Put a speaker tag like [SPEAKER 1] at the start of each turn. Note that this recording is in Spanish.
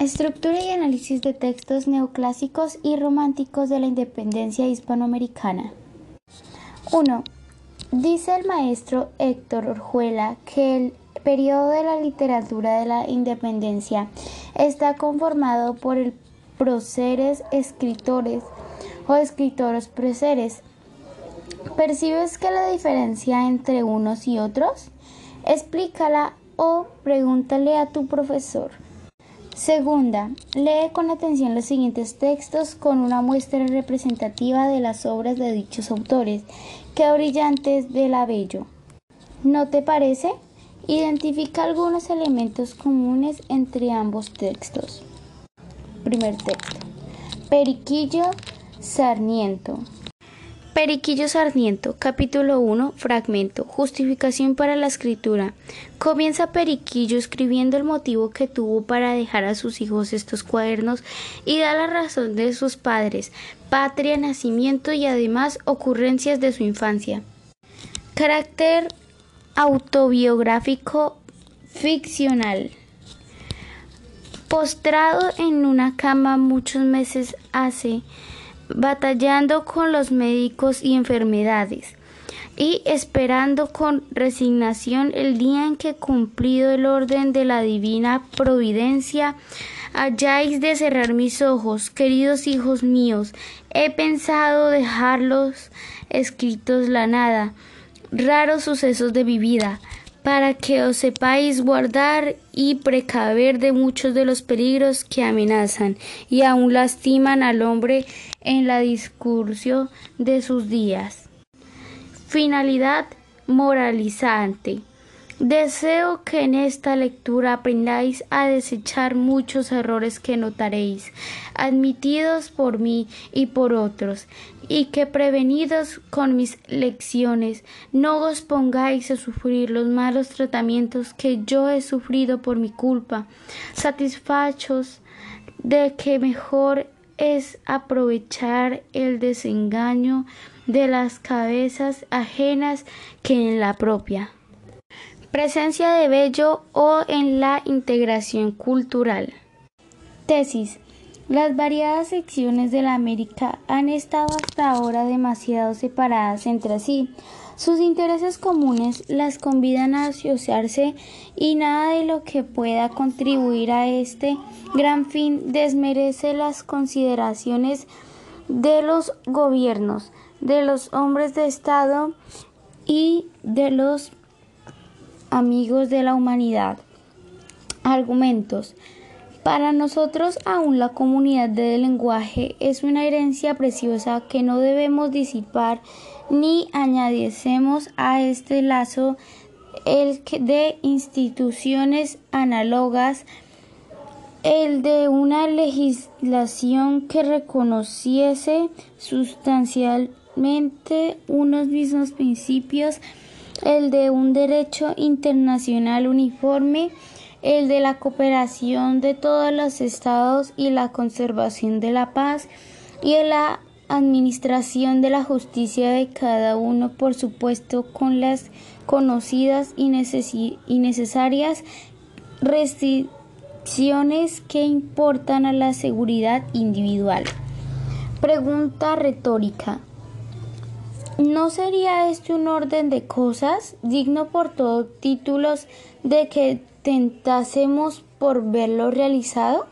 [SPEAKER 1] Estructura y análisis de textos neoclásicos y románticos de la independencia hispanoamericana. 1. Dice el maestro Héctor Orjuela que el periodo de la literatura de la independencia está conformado por el próceres escritores o escritores próceres. ¿Percibes que la diferencia entre unos y otros? Explícala o pregúntale a tu profesor. Segunda, lee con atención los siguientes textos con una muestra representativa de las obras de dichos autores. Qué brillantes de la Bello. ¿No te parece? Identifica algunos elementos comunes entre ambos textos. Primer texto. Periquillo Sarniento. Periquillo Sarniento, capítulo 1, fragmento, justificación para la escritura. Comienza Periquillo escribiendo el motivo que tuvo para dejar a sus hijos estos cuadernos y da la razón de sus padres, patria, nacimiento y además ocurrencias de su infancia. Carácter autobiográfico ficcional. Postrado en una cama muchos meses hace, batallando con los médicos y enfermedades, y esperando con resignación el día en que cumplido el orden de la divina providencia, hayáis de cerrar mis ojos, queridos hijos míos, he pensado dejarlos escritos la nada, raros sucesos de mi vida, para que os sepáis guardar y precaver de muchos de los peligros que amenazan y aún lastiman al hombre en la discursión de sus días. Finalidad moralizante. Deseo que en esta lectura aprendáis a desechar muchos errores que notaréis, admitidos por mí y por otros, y que prevenidos con mis lecciones, no os pongáis a sufrir los malos tratamientos que yo he sufrido por mi culpa, satisfachos de que mejor es aprovechar el desengaño de las cabezas ajenas que en la propia presencia de Bello o en la integración cultural. Tesis. Las variadas secciones de la América han estado hasta ahora demasiado separadas entre sí. Sus intereses comunes las convidan a asociarse y nada de lo que pueda contribuir a este gran fin desmerece las consideraciones de los gobiernos, de los hombres de Estado y de los amigos de la humanidad. Argumentos. Para nosotros aún la comunidad del lenguaje es una herencia preciosa que no debemos disipar ni añadicemos a este lazo el de instituciones análogas, el de una legislación que reconociese sustancialmente unos mismos principios el de un derecho internacional uniforme, el de la cooperación de todos los estados y la conservación de la paz y la administración de la justicia de cada uno, por supuesto, con las conocidas y necesarias restricciones que importan a la seguridad individual. Pregunta retórica. ¿No sería este un orden de cosas digno por todos títulos de que tentásemos por verlo realizado?